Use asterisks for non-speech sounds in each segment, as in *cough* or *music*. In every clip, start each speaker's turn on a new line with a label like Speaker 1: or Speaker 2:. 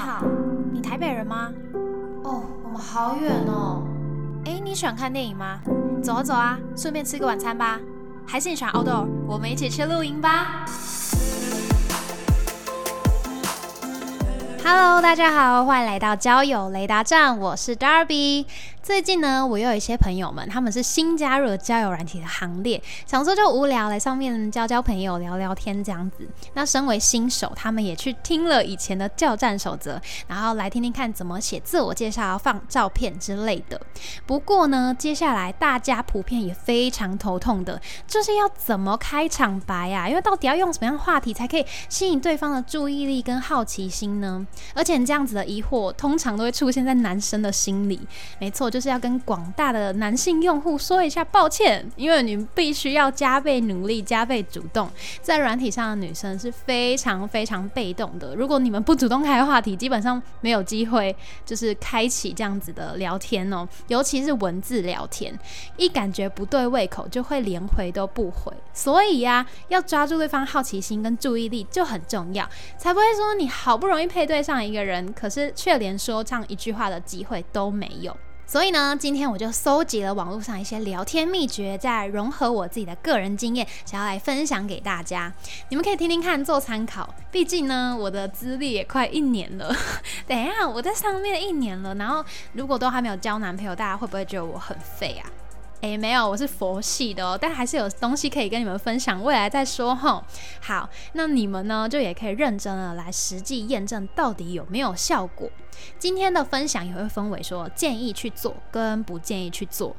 Speaker 1: 好，你台北人吗？
Speaker 2: 哦，我们好远哦。
Speaker 1: 哎，你喜欢看电影吗？走啊走啊，顺便吃个晚餐吧。还是你喜欢 outdoor？我们一起去露营吧。Hello，大家好，欢迎来到交友雷达站，我是 Darby。最近呢，我又有一些朋友们，他们是新加入了交友软体的行列，想说就无聊来上面交交朋友、聊聊天这样子。那身为新手，他们也去听了以前的教战守则，然后来听听看怎么写自我介绍、放照片之类的。不过呢，接下来大家普遍也非常头痛的，就是要怎么开场白呀？因为到底要用什么样的话题才可以吸引对方的注意力跟好奇心呢？而且这样子的疑惑，通常都会出现在男生的心里。没错。就是要跟广大的男性用户说一下抱歉，因为你们必须要加倍努力、加倍主动。在软体上的女生是非常非常被动的，如果你们不主动开话题，基本上没有机会就是开启这样子的聊天哦。尤其是文字聊天，一感觉不对胃口，就会连回都不回。所以呀，要抓住对方好奇心跟注意力就很重要，才不会说你好不容易配对上一个人，可是却连说这样一句话的机会都没有。所以呢，今天我就搜集了网络上一些聊天秘诀，再融合我自己的个人经验，想要来分享给大家。你们可以听听看，做参考。毕竟呢，我的资历也快一年了。*laughs* 等一下，我在上面一年了，然后如果都还没有交男朋友，大家会不会觉得我很废啊？诶，没有，我是佛系的哦，但还是有东西可以跟你们分享，未来再说哈。好，那你们呢，就也可以认真的来实际验证到底有没有效果。今天的分享也会分为说建议去做跟不建议去做。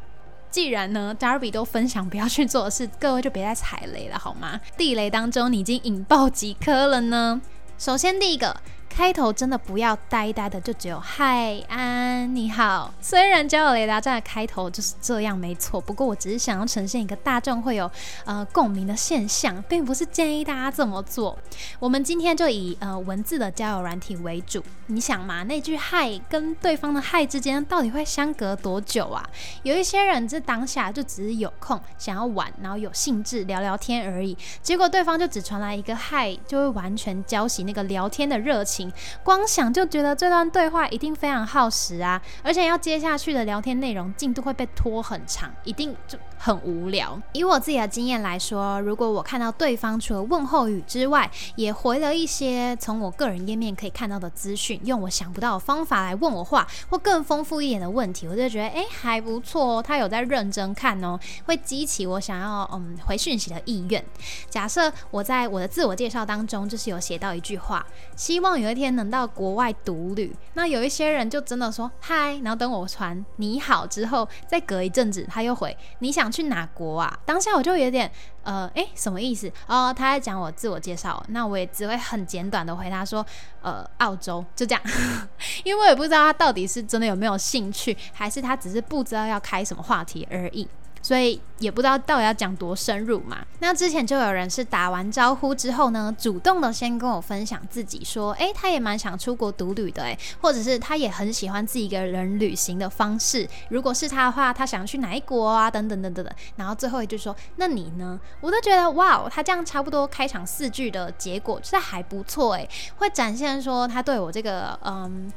Speaker 1: 既然呢，Darby 都分享不要去做的事，各位就别再踩雷了好吗？地雷当中，你已经引爆几颗了呢？首先第一个。开头真的不要呆呆的，就只有嗨安你好。虽然交友雷达站的开头就是这样，没错。不过我只是想要呈现一个大众会有呃共鸣的现象，并不是建议大家这么做。我们今天就以呃文字的交友软体为主。你想嘛，那句嗨跟对方的嗨之间到底会相隔多久啊？有一些人这当下就只是有空想要玩，然后有兴致聊聊天而已。结果对方就只传来一个嗨，就会完全浇熄那个聊天的热情。光想就觉得这段对话一定非常耗时啊，而且要接下去的聊天内容进度会被拖很长，一定就。很无聊。以我自己的经验来说，如果我看到对方除了问候语之外，也回了一些从我个人页面可以看到的资讯，用我想不到的方法来问我话，或更丰富一点的问题，我就觉得哎还不错哦，他有在认真看哦，会激起我想要嗯回讯息的意愿。假设我在我的自我介绍当中就是有写到一句话，希望有一天能到国外独旅。那有一些人就真的说嗨，然后等我传你好之后，再隔一阵子他又回你想。去哪国啊？当下我就有点呃，诶，什么意思？哦，他在讲我自我介绍，那我也只会很简短的回答说，呃，澳洲，就这样，*laughs* 因为我也不知道他到底是真的有没有兴趣，还是他只是不知道要开什么话题而已。所以也不知道到底要讲多深入嘛。那之前就有人是打完招呼之后呢，主动的先跟我分享自己说，诶，他也蛮想出国独旅的，诶，或者是他也很喜欢自己一个人旅行的方式。如果是他的话，他想去哪一国啊？等等等等等。然后最后一句说，那你呢？我都觉得哇，他这样差不多开场四句的结果，实还不错，诶，会展现说他对我这个嗯。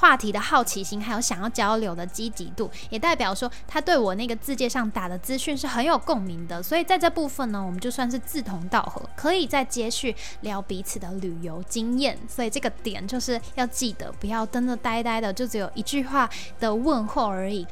Speaker 1: 话题的好奇心，还有想要交流的积极度，也代表说他对我那个字界上打的资讯是很有共鸣的。所以在这部分呢，我们就算是志同道合，可以再接续聊彼此的旅游经验。所以这个点就是要记得，不要真的呆呆的，就只有一句话的问候而已。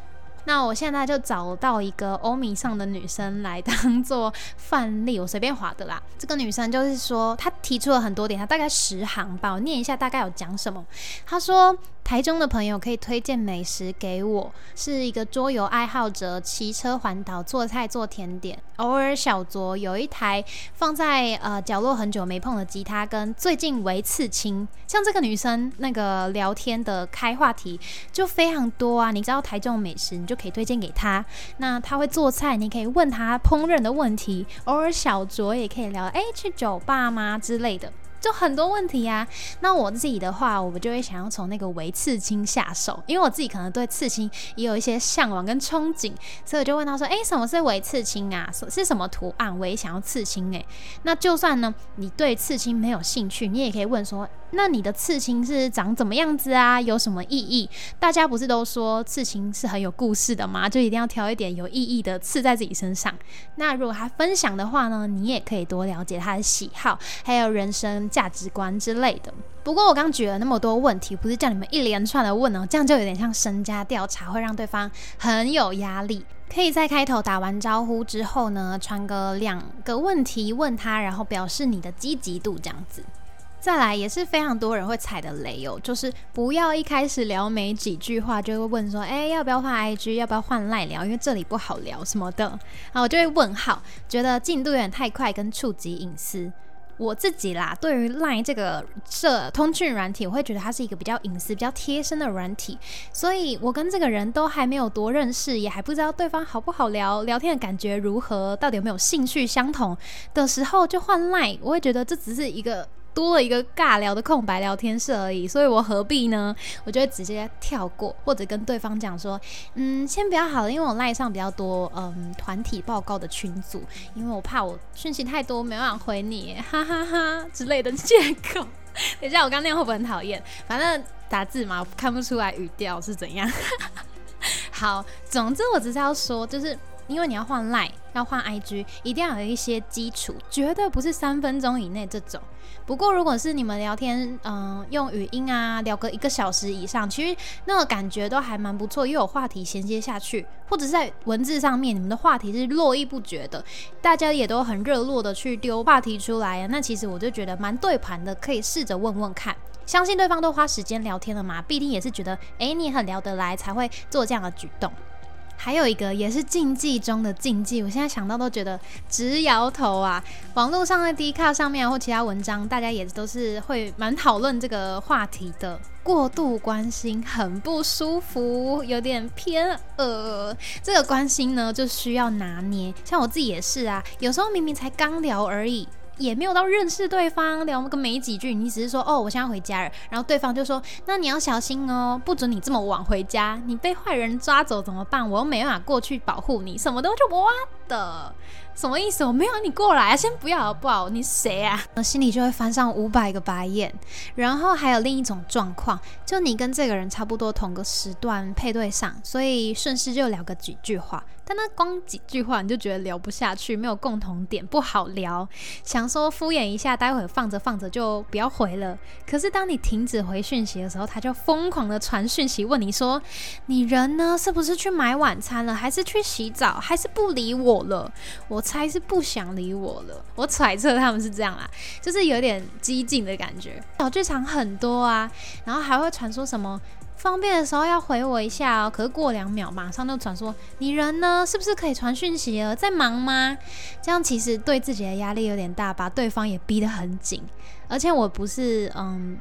Speaker 1: 那我现在就找到一个欧米上的女生来当做范例，我随便划的啦。这个女生就是说，她提出了很多点，她大概十行吧，我念一下大概有讲什么。她说。台中的朋友可以推荐美食给我，是一个桌游爱好者，骑车环岛做菜做甜点，偶尔小酌，有一台放在呃角落很久没碰的吉他，跟最近为刺青。像这个女生那个聊天的开话题就非常多啊，你知道台中美食，你就可以推荐给她。那她会做菜，你可以问她烹饪的问题，偶尔小酌也可以聊，哎，去酒吧吗之类的。就很多问题呀，那我自己的话，我们就会想要从那个围刺青下手，因为我自己可能对刺青也有一些向往跟憧憬，所以我就问他说：“诶，什么是围刺青啊？是什么图案？我也想要刺青诶。那就算呢，你对刺青没有兴趣，你也可以问说：那你的刺青是长怎么样子啊？有什么意义？大家不是都说刺青是很有故事的吗？就一定要挑一点有意义的刺在自己身上。那如果他分享的话呢，你也可以多了解他的喜好，还有人生价值观之类的。不过我刚举了那么多问题，不是叫你们一连串的问哦，这样就有点像身家调查，会让对方很有压力。可以在开头打完招呼之后呢，传个两个问题问他，然后表示你的积极度，这样子。再来也是非常多人会踩的雷哦，就是不要一开始聊没几句话就会问说，哎，要不要换 IG，要不要换赖聊，因为这里不好聊什么的，然后我就会问号，觉得进度有点太快，跟触及隐私。我自己啦，对于 Line 这个这通讯软体，我会觉得它是一个比较隐私、比较贴身的软体，所以我跟这个人都还没有多认识，也还不知道对方好不好聊，聊天的感觉如何，到底有没有兴趣相同的时候就换 Line，我会觉得这只是一个。多了一个尬聊的空白聊天室而已，所以我何必呢？我就会直接跳过，或者跟对方讲说，嗯，先不要好了，因为我赖上比较多，嗯，团体报告的群组，因为我怕我讯息太多没办法回你，*laughs* 哈哈哈之类的借口。*laughs* 等一下，我刚那样会不会很讨厌？反正打字嘛，看不出来语调是怎样。*laughs* 好，总之我只是要说，就是。因为你要换 Line，要换 IG，一定要有一些基础，绝对不是三分钟以内这种。不过，如果是你们聊天，嗯，用语音啊，聊个一个小时以上，其实那个感觉都还蛮不错，又有话题衔接下去，或者是在文字上面，你们的话题是络绎不绝的，大家也都很热络的去丢话题出来啊。那其实我就觉得蛮对盘的，可以试着问问看。相信对方都花时间聊天了嘛，必定也是觉得，哎，你很聊得来，才会做这样的举动。还有一个也是禁忌中的禁忌，我现在想到都觉得直摇头啊！网络上的 D 卡上面或其他文章，大家也都是会蛮讨论这个话题的。过度关心很不舒服，有点偏恶。这个关心呢，就需要拿捏。像我自己也是啊，有时候明明才刚聊而已。也没有到认识对方聊个没几句，你只是说哦，我现在回家了，然后对方就说，那你要小心哦，不准你这么晚回家，你被坏人抓走怎么办？我又没办法过去保护你，什么都就我的。什么意思？我没有你过来啊！先不要好不好？你谁啊？我心里就会翻上五百个白眼。然后还有另一种状况，就你跟这个人差不多同个时段配对上，所以顺势就聊个几句话。但那光几句话你就觉得聊不下去，没有共同点，不好聊。想说敷衍一下，待会放着放着就不要回了。可是当你停止回讯息的时候，他就疯狂的传讯息问你说：“你人呢？是不是去买晚餐了？还是去洗澡？还是不理我了？”我。猜是不想理我了，我揣测他们是这样啦，就是有点激进的感觉。小剧场很多啊，然后还会传说什么方便的时候要回我一下哦，可是过两秒马上就传说你人呢，是不是可以传讯息了？在忙吗？这样其实对自己的压力有点大，把对方也逼得很紧。而且我不是嗯。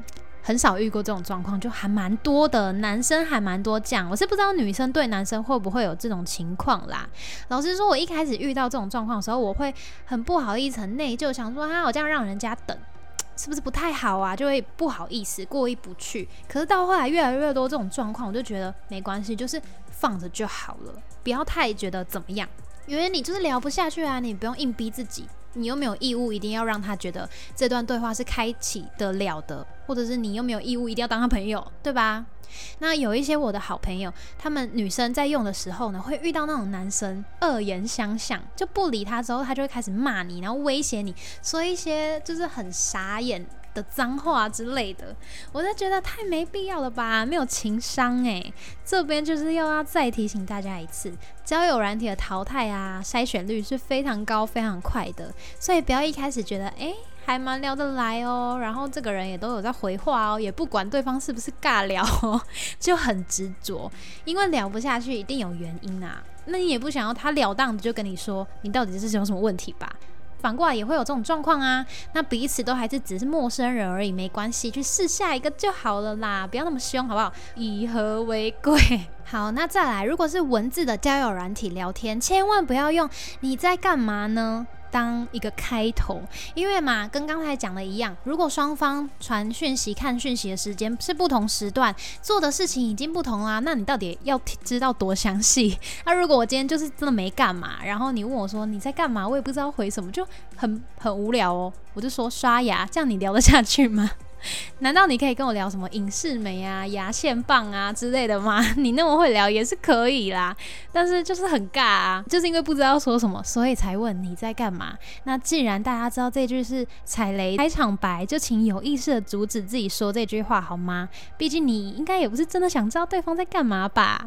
Speaker 1: 很少遇过这种状况，就还蛮多的，男生还蛮多这样。我是不知道女生对男生会不会有这种情况啦。老实说，我一开始遇到这种状况的时候，我会很不好意思、很内疚，想说啊，我这样让人家等，是不是不太好啊？就会不好意思，过意不去。可是到后来越来越多这种状况，我就觉得没关系，就是放着就好了，不要太觉得怎么样，因为你就是聊不下去啊，你不用硬逼自己。你又没有义务一定要让他觉得这段对话是开启得了的，或者是你又没有义务一定要当他朋友，对吧？那有一些我的好朋友，他们女生在用的时候呢，会遇到那种男生恶言相向，就不理他之后，他就会开始骂你，然后威胁你说一些就是很傻眼。的脏话之类的，我就觉得太没必要了吧，没有情商诶。这边就是又要再提醒大家一次，交友软体的淘汰啊，筛选率是非常高、非常快的，所以不要一开始觉得诶还蛮聊得来哦，然后这个人也都有在回话哦，也不管对方是不是尬聊，*laughs* 就很执着，因为聊不下去一定有原因啊。那你也不想要他了当的就跟你说，你到底是有什么问题吧？反过来也会有这种状况啊，那彼此都还是只是陌生人而已，没关系，去试下一个就好了啦，不要那么凶，好不好？以和为贵。*laughs* 好，那再来，如果是文字的交友软体聊天，千万不要用你在干嘛呢？当一个开头，因为嘛，跟刚才讲的一样，如果双方传讯息、看讯息的时间是不同时段，做的事情已经不同啦，那你到底要知道多详细？那 *laughs* 如果我今天就是真的没干嘛，然后你问我说你在干嘛，我也不知道回什么，就很很无聊哦。我就说刷牙，这样你聊得下去吗？*laughs* 难道你可以跟我聊什么影视美啊、牙线棒啊之类的吗？*laughs* 你那么会聊也是可以啦，但是就是很尬啊，就是因为不知道说什么，所以才问你在干嘛。那既然大家知道这句是踩雷开场白，就请有意识的阻止自己说这句话好吗？毕竟你应该也不是真的想知道对方在干嘛吧。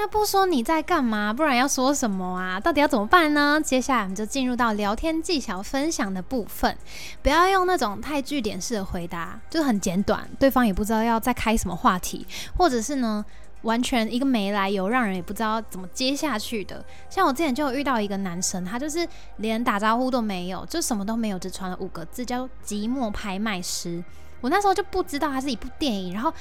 Speaker 1: 那不说你在干嘛，不然要说什么啊？到底要怎么办呢？接下来我们就进入到聊天技巧分享的部分。不要用那种太句点式的回答，就很简短，对方也不知道要再开什么话题，或者是呢，完全一个没来由，让人也不知道怎么接下去的。像我之前就有遇到一个男生，他就是连打招呼都没有，就什么都没有，只传了五个字叫“寂寞拍卖师”。我那时候就不知道它是一部电影，然后。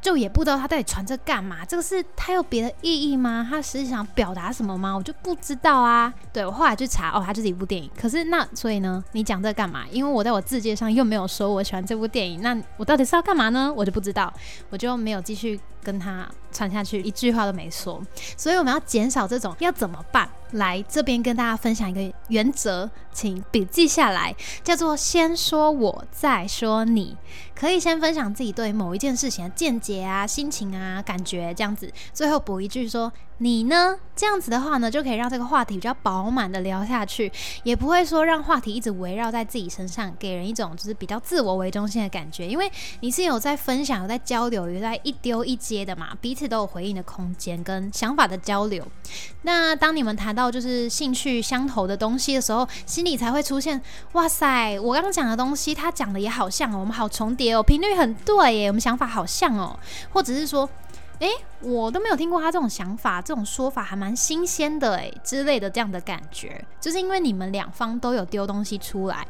Speaker 1: 就也不知道他到底传这干嘛？这个是他有别的意义吗？他实际想表达什么吗？我就不知道啊。对我后来去查，哦，他就是一部电影。可是那所以呢，你讲这干嘛？因为我在我字界上又没有说我喜欢这部电影，那我到底是要干嘛呢？我就不知道，我就没有继续跟他传下去，一句话都没说。所以我们要减少这种，要怎么办？来这边跟大家分享一个原则，请笔记下来，叫做先说我，再说你。可以先分享自己对某一件事情的见解啊、心情啊、感觉这样子，最后补一句说。你呢？这样子的话呢，就可以让这个话题比较饱满的聊下去，也不会说让话题一直围绕在自己身上，给人一种就是比较自我为中心的感觉。因为你是有在分享、有在交流、有在一丢一接的嘛，彼此都有回应的空间跟想法的交流。那当你们谈到就是兴趣相投的东西的时候，心里才会出现：哇塞，我刚刚讲的东西，他讲的也好像哦，我们好重叠哦，频率很对耶，我们想法好像哦，或者是说。诶，我都没有听过他这种想法，这种说法还蛮新鲜的诶，之类的这样的感觉，就是因为你们两方都有丢东西出来。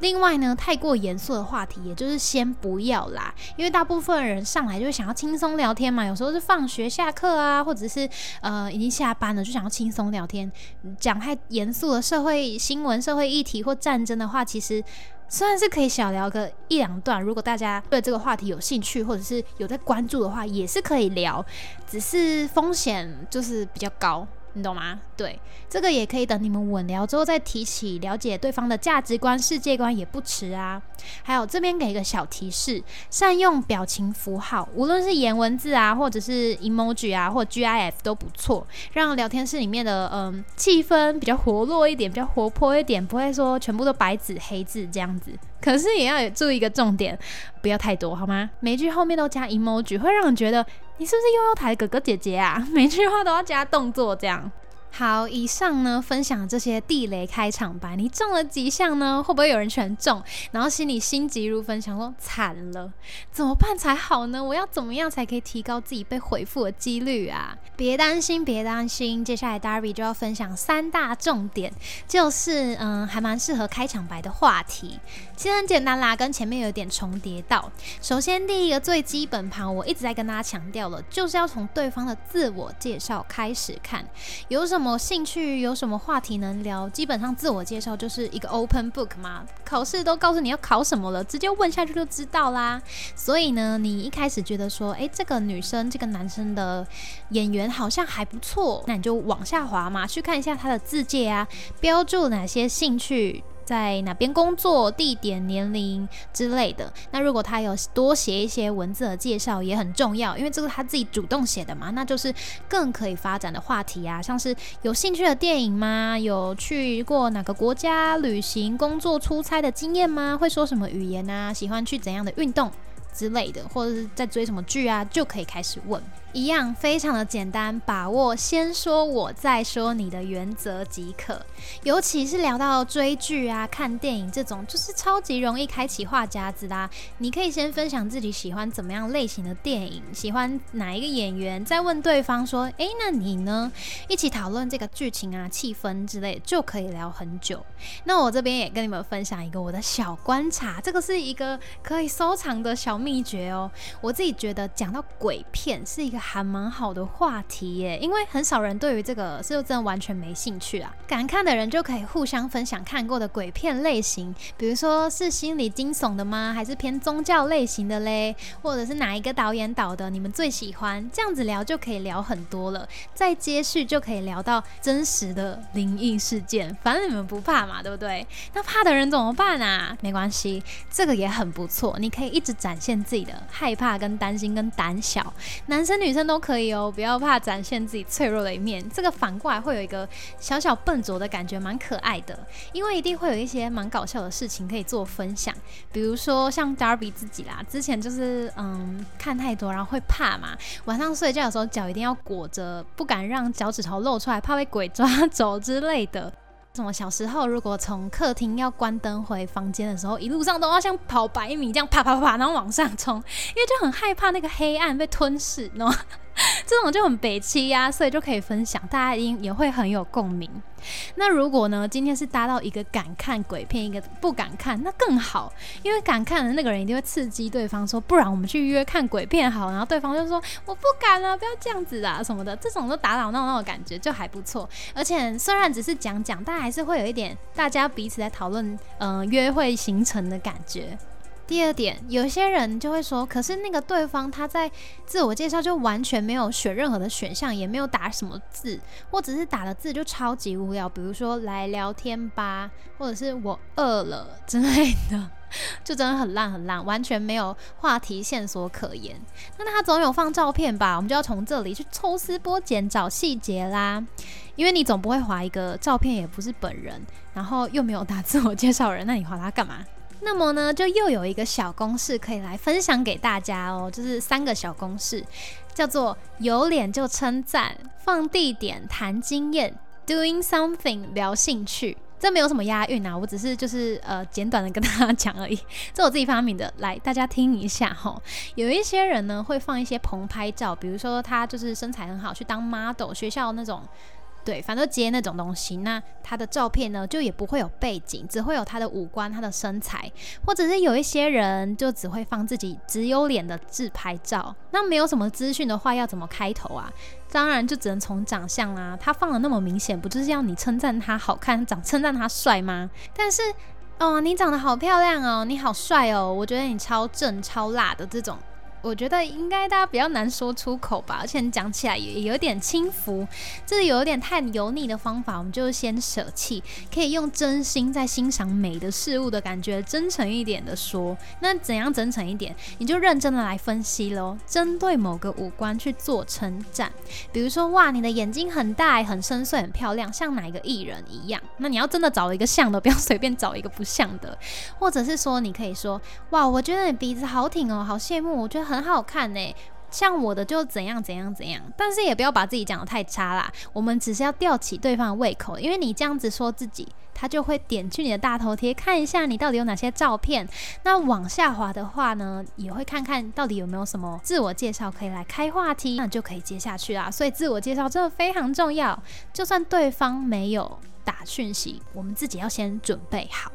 Speaker 1: 另外呢，太过严肃的话题，也就是先不要啦，因为大部分人上来就想要轻松聊天嘛，有时候是放学下课啊，或者是呃已经下班了，就想要轻松聊天，讲太严肃的社会新闻、社会议题或战争的话，其实。虽然是可以小聊个一两段，如果大家对这个话题有兴趣，或者是有在关注的话，也是可以聊，只是风险就是比较高。你懂吗？对，这个也可以等你们稳聊之后再提起，了解对方的价值观、世界观也不迟啊。还有这边给一个小提示，善用表情符号，无论是颜文字啊，或者是 emoji 啊，或 GIF 都不错，让聊天室里面的嗯气氛比较活络一点，比较活泼一点，不会说全部都白纸黑字这样子。可是也要注意一个重点，不要太多好吗？每句后面都加 emoji，会让人觉得。你是不是悠悠台哥哥姐姐啊？*laughs* 每句话都要加动作，这样。好，以上呢分享这些地雷开场白，你中了几项呢？会不会有人全中？然后心里心急如焚，想说惨了，怎么办才好呢？我要怎么样才可以提高自己被回复的几率啊？别担心，别担心，接下来 Darby 就要分享三大重点，就是嗯，还蛮适合开场白的话题。其实很简单啦，跟前面有点重叠到。首先，第一个最基本盘，我一直在跟大家强调了，就是要从对方的自我介绍开始看，有什么什么兴趣，有什么话题能聊。基本上自我介绍就是一个 open book 嘛，考试都告诉你要考什么了，直接问下去就知道啦。所以呢，你一开始觉得说，诶，这个女生、这个男生的演员好像还不错，那你就往下滑嘛，去看一下他的字界啊，标注哪些兴趣。在哪边工作、地点、年龄之类的。那如果他有多写一些文字的介绍，也很重要，因为这个他自己主动写的嘛，那就是更可以发展的话题啊。像是有兴趣的电影吗？有去过哪个国家旅行、工作、出差的经验吗？会说什么语言啊？喜欢去怎样的运动之类的，或者是在追什么剧啊？就可以开始问。一样非常的简单，把握先说我再说你的原则即可。尤其是聊到追剧啊、看电影这种，就是超级容易开启话匣子啦。你可以先分享自己喜欢怎么样类型的电影，喜欢哪一个演员，再问对方说：“诶，那你呢？”一起讨论这个剧情啊、气氛之类，就可以聊很久。那我这边也跟你们分享一个我的小观察，这个是一个可以收藏的小秘诀哦。我自己觉得讲到鬼片是一个。还蛮好的话题耶，因为很少人对于这个是真的完全没兴趣啊。敢看的人就可以互相分享看过的鬼片类型，比如说是心理惊悚的吗？还是偏宗教类型的嘞？或者是哪一个导演导的？你们最喜欢？这样子聊就可以聊很多了。再接续就可以聊到真实的灵异事件，反正你们不怕嘛，对不对？那怕的人怎么办啊？没关系，这个也很不错，你可以一直展现自己的害怕、跟担心、跟胆小，男生女女生都可以哦，不要怕展现自己脆弱的一面。这个反过来会有一个小小笨拙的感觉，蛮可爱的，因为一定会有一些蛮搞笑的事情可以做分享，比如说像 Darby 自己啦，之前就是嗯看太多，然后会怕嘛，晚上睡觉的时候脚一定要裹着，不敢让脚趾头露出来，怕被鬼抓走之类的。什么小时候，如果从客厅要关灯回房间的时候，一路上都要像跑百米这样啪啪啪，然后往上冲，因为就很害怕那个黑暗被吞噬，喏。这种就很北七呀，所以就可以分享，大家一定也会很有共鸣。那如果呢，今天是搭到一个敢看鬼片，一个不敢看，那更好，因为敢看的那个人一定会刺激对方说，不然我们去约看鬼片好。然后对方就说我不敢了，不要这样子啊什么的，这种都打打闹闹的感觉就还不错。而且虽然只是讲讲，但还是会有一点大家彼此在讨论，嗯，约会行程的感觉。第二点，有些人就会说，可是那个对方他在自我介绍就完全没有选任何的选项，也没有打什么字，或者是打的字就超级无聊，比如说来聊天吧，或者是我饿了之类的，*laughs* 就真的很烂很烂，完全没有话题线索可言。那他总有放照片吧？我们就要从这里去抽丝剥茧找细节啦，因为你总不会划一个照片也不是本人，然后又没有打自我介绍人，那你划他干嘛？那么呢，就又有一个小公式可以来分享给大家哦，就是三个小公式，叫做有脸就称赞，放地点谈经验，doing something 聊兴趣。这没有什么押韵啊，我只是就是呃简短的跟大家讲而已，*laughs* 这我自己发明的，来大家听一下哈。有一些人呢会放一些棚拍照，比如说他就是身材很好，去当 model，学校那种。对，反正接那种东西，那他的照片呢，就也不会有背景，只会有他的五官、他的身材，或者是有一些人就只会放自己只有脸的自拍照。那没有什么资讯的话，要怎么开头啊？当然就只能从长相啦。他放的那么明显，不就是要你称赞他好看，长称赞他帅吗？但是哦，你长得好漂亮哦，你好帅哦，我觉得你超正超辣的这种。我觉得应该大家比较难说出口吧，而且讲起来也有点轻浮，这有点太油腻的方法，我们就先舍弃，可以用真心在欣赏美的事物的感觉，真诚一点的说。那怎样真诚一点？你就认真的来分析喽，针对某个五官去做称赞，比如说哇，你的眼睛很大，很深邃，很漂亮，像哪一个艺人一样。那你要真的找一个像的，不要随便找一个不像的，或者是说你可以说哇，我觉得你鼻子好挺哦，好羡慕，我觉得。很很好看呢，像我的就怎样怎样怎样，但是也不要把自己讲的太差啦。我们只是要吊起对方的胃口，因为你这样子说自己，他就会点去你的大头贴看一下你到底有哪些照片。那往下滑的话呢，也会看看到底有没有什么自我介绍可以来开话题，那就可以接下去啦。所以自我介绍真的非常重要，就算对方没有打讯息，我们自己要先准备好。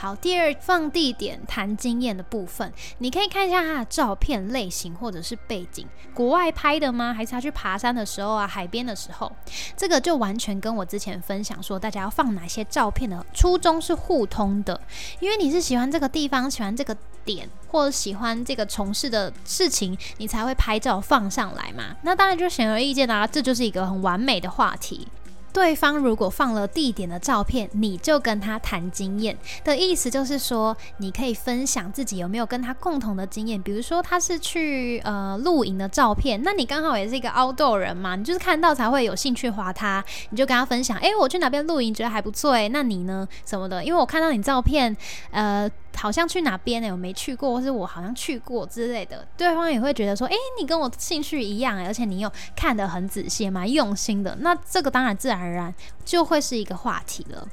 Speaker 1: 好，第二放地点谈经验的部分，你可以看一下他的照片类型或者是背景，国外拍的吗？还是他去爬山的时候啊，海边的时候？这个就完全跟我之前分享说大家要放哪些照片的初衷是互通的，因为你是喜欢这个地方，喜欢这个点，或者喜欢这个从事的事情，你才会拍照放上来嘛。那当然就显而易见啦，这就是一个很完美的话题。对方如果放了地点的照片，你就跟他谈经验的意思，就是说你可以分享自己有没有跟他共同的经验。比如说他是去呃露营的照片，那你刚好也是一个 outdoor 人嘛，你就是看到才会有兴趣划他，你就跟他分享，哎，我去哪边露营觉得还不错，哎，那你呢什么的？因为我看到你照片，呃。好像去哪边呢？我没去过，或是我好像去过之类的，对方也会觉得说，哎，你跟我兴趣一样，而且你又看得很仔细，蛮用心的。那这个当然自然而然就会是一个话题了。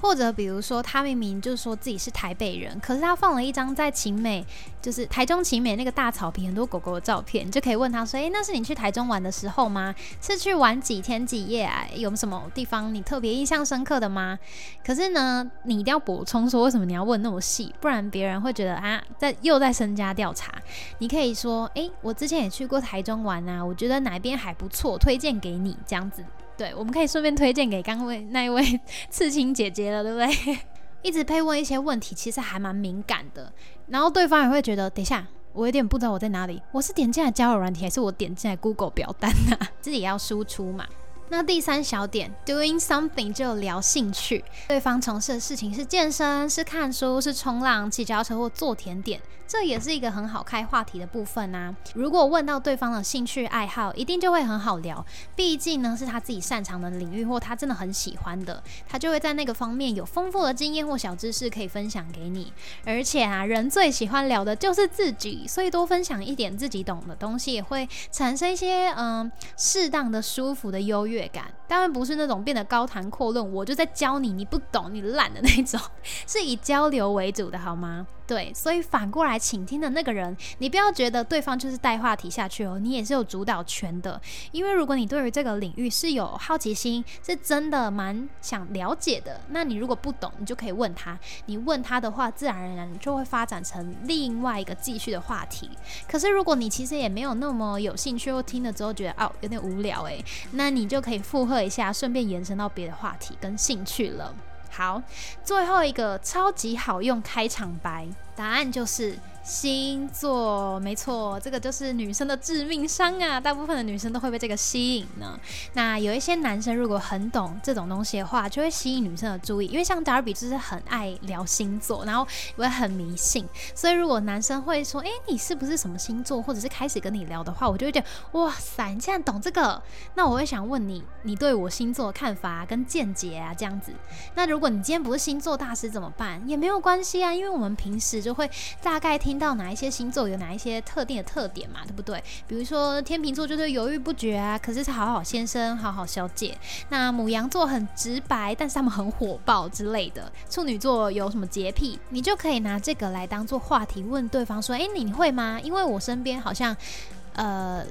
Speaker 1: 或者比如说他明明就说自己是台北人，可是他放了一张在晴美，就是台中晴美那个大草坪很多狗狗的照片，就可以问他说：“诶，那是你去台中玩的时候吗？是去玩几天几夜啊？有什么地方你特别印象深刻的吗？”可是呢，你一定要补充说为什么你要问那么细，不然别人会觉得啊，在又在身家调查。你可以说：“诶，我之前也去过台中玩啊，我觉得哪边还不错，推荐给你。”这样子。对，我们可以顺便推荐给刚位那一位刺青姐姐了，对不对？*laughs* 一直被问一些问题，其实还蛮敏感的。然后对方也会觉得，等一下，我有点不知道我在哪里，我是点进来交友软体，还是我点进来 Google 表单呢？*laughs* 自己要输出嘛。那第三小点，doing something 就聊兴趣，对方从事的事情是健身、是看书、是冲浪、骑脚车或做甜点，这也是一个很好开话题的部分啊。如果问到对方的兴趣爱好，一定就会很好聊，毕竟呢是他自己擅长的领域或他真的很喜欢的，他就会在那个方面有丰富的经验或小知识可以分享给你。而且啊，人最喜欢聊的就是自己，所以多分享一点自己懂的东西，也会产生一些嗯适当的舒服的优越。感当然不是那种变得高谈阔论，我就在教你，你不懂，你懒的那种，是以交流为主的，好吗？对，所以反过来倾听的那个人，你不要觉得对方就是带话题下去哦，你也是有主导权的。因为如果你对于这个领域是有好奇心，是真的蛮想了解的，那你如果不懂，你就可以问他。你问他的话，自然而然就会发展成另外一个继续的话题。可是如果你其实也没有那么有兴趣，或听了之后觉得哦有点无聊诶，那你就可以附和一下，顺便延伸到别的话题跟兴趣了。好，最后一个超级好用开场白，答案就是。星座没错，这个就是女生的致命伤啊！大部分的女生都会被这个吸引呢。那有一些男生如果很懂这种东西的话，就会吸引女生的注意。因为像达尔比就是很爱聊星座，然后也会很迷信。所以如果男生会说：“哎，你是不是什么星座？”或者是开始跟你聊的话，我就会觉得哇塞，你竟然懂这个！那我会想问你，你对我星座的看法跟见解啊，这样子。那如果你今天不是星座大师怎么办？也没有关系啊，因为我们平时就会大概听。到哪一些星座有哪一些特定的特点嘛，对不对？比如说天秤座就是犹豫不决啊，可是是好好先生、好好小姐。那母羊座很直白，但是他们很火爆之类的。处女座有什么洁癖，你就可以拿这个来当做话题问对方说：“诶，你会吗？因为我身边好像呃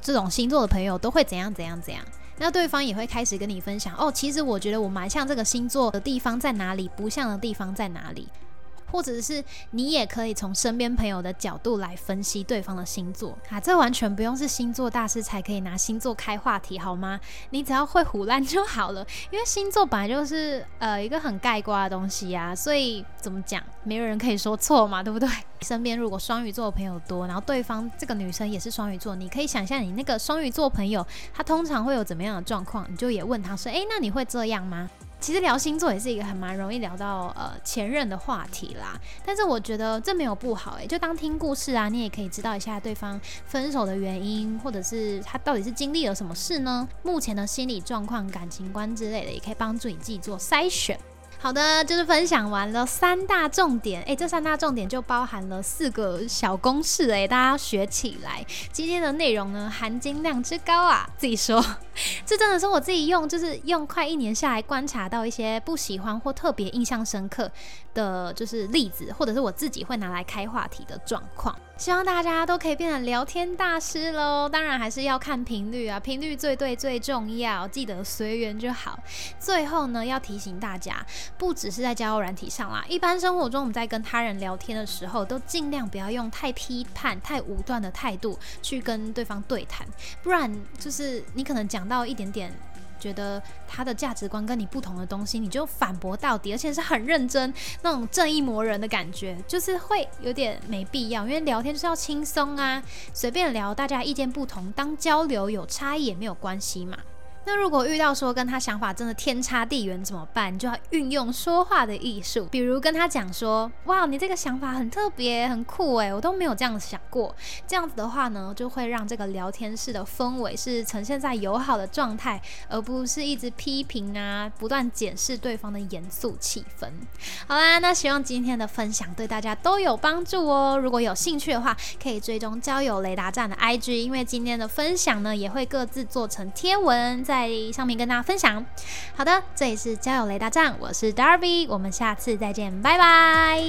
Speaker 1: 这种星座的朋友都会怎样怎样怎样。”那对方也会开始跟你分享哦，其实我觉得我蛮像这个星座的地方在哪里，不像的地方在哪里。或者是你也可以从身边朋友的角度来分析对方的星座啊，这完全不用是星座大师才可以拿星座开话题好吗？你只要会胡乱就好了，因为星座本来就是呃一个很盖瓜的东西呀，所以怎么讲，没有人可以说错嘛，对不对？*laughs* 身边如果双鱼座的朋友多，然后对方这个女生也是双鱼座，你可以想象你那个双鱼座朋友他通常会有怎么样的状况，你就也问他说，诶，那你会这样吗？其实聊星座也是一个很蛮容易聊到呃前任的话题啦，但是我觉得这没有不好诶，就当听故事啊，你也可以知道一下对方分手的原因，或者是他到底是经历了什么事呢？目前的心理状况、感情观之类的，也可以帮助你自己做筛选。好的，就是分享完了三大重点，诶，这三大重点就包含了四个小公式，诶，大家学起来。今天的内容呢，含金量之高啊，自己说，*laughs* 这真的是我自己用，就是用快一年下来观察到一些不喜欢或特别印象深刻的就是例子，或者是我自己会拿来开话题的状况。希望大家都可以变成聊天大师喽！当然还是要看频率啊，频率最对最重要，记得随缘就好。最后呢，要提醒大家，不只是在交友软体上啦，一般生活中我们在跟他人聊天的时候，都尽量不要用太批判、太武断的态度去跟对方对谈，不然就是你可能讲到一点点。觉得他的价值观跟你不同的东西，你就反驳到底，而且是很认真，那种正义魔人的感觉，就是会有点没必要。因为聊天就是要轻松啊，随便聊，大家意见不同，当交流有差异也没有关系嘛。那如果遇到说跟他想法真的天差地远怎么办？你就要运用说话的艺术，比如跟他讲说：“哇，你这个想法很特别，很酷诶，我都没有这样想过。”这样子的话呢，就会让这个聊天室的氛围是呈现在友好的状态，而不是一直批评啊，不断检视对方的严肃气氛。好啦，那希望今天的分享对大家都有帮助哦。如果有兴趣的话，可以追踪交友雷达站的 IG，因为今天的分享呢，也会各自做成贴文在。在上面跟大家分享。好的，这里是交友雷达站，我是 Darby，我们下次再见，拜拜。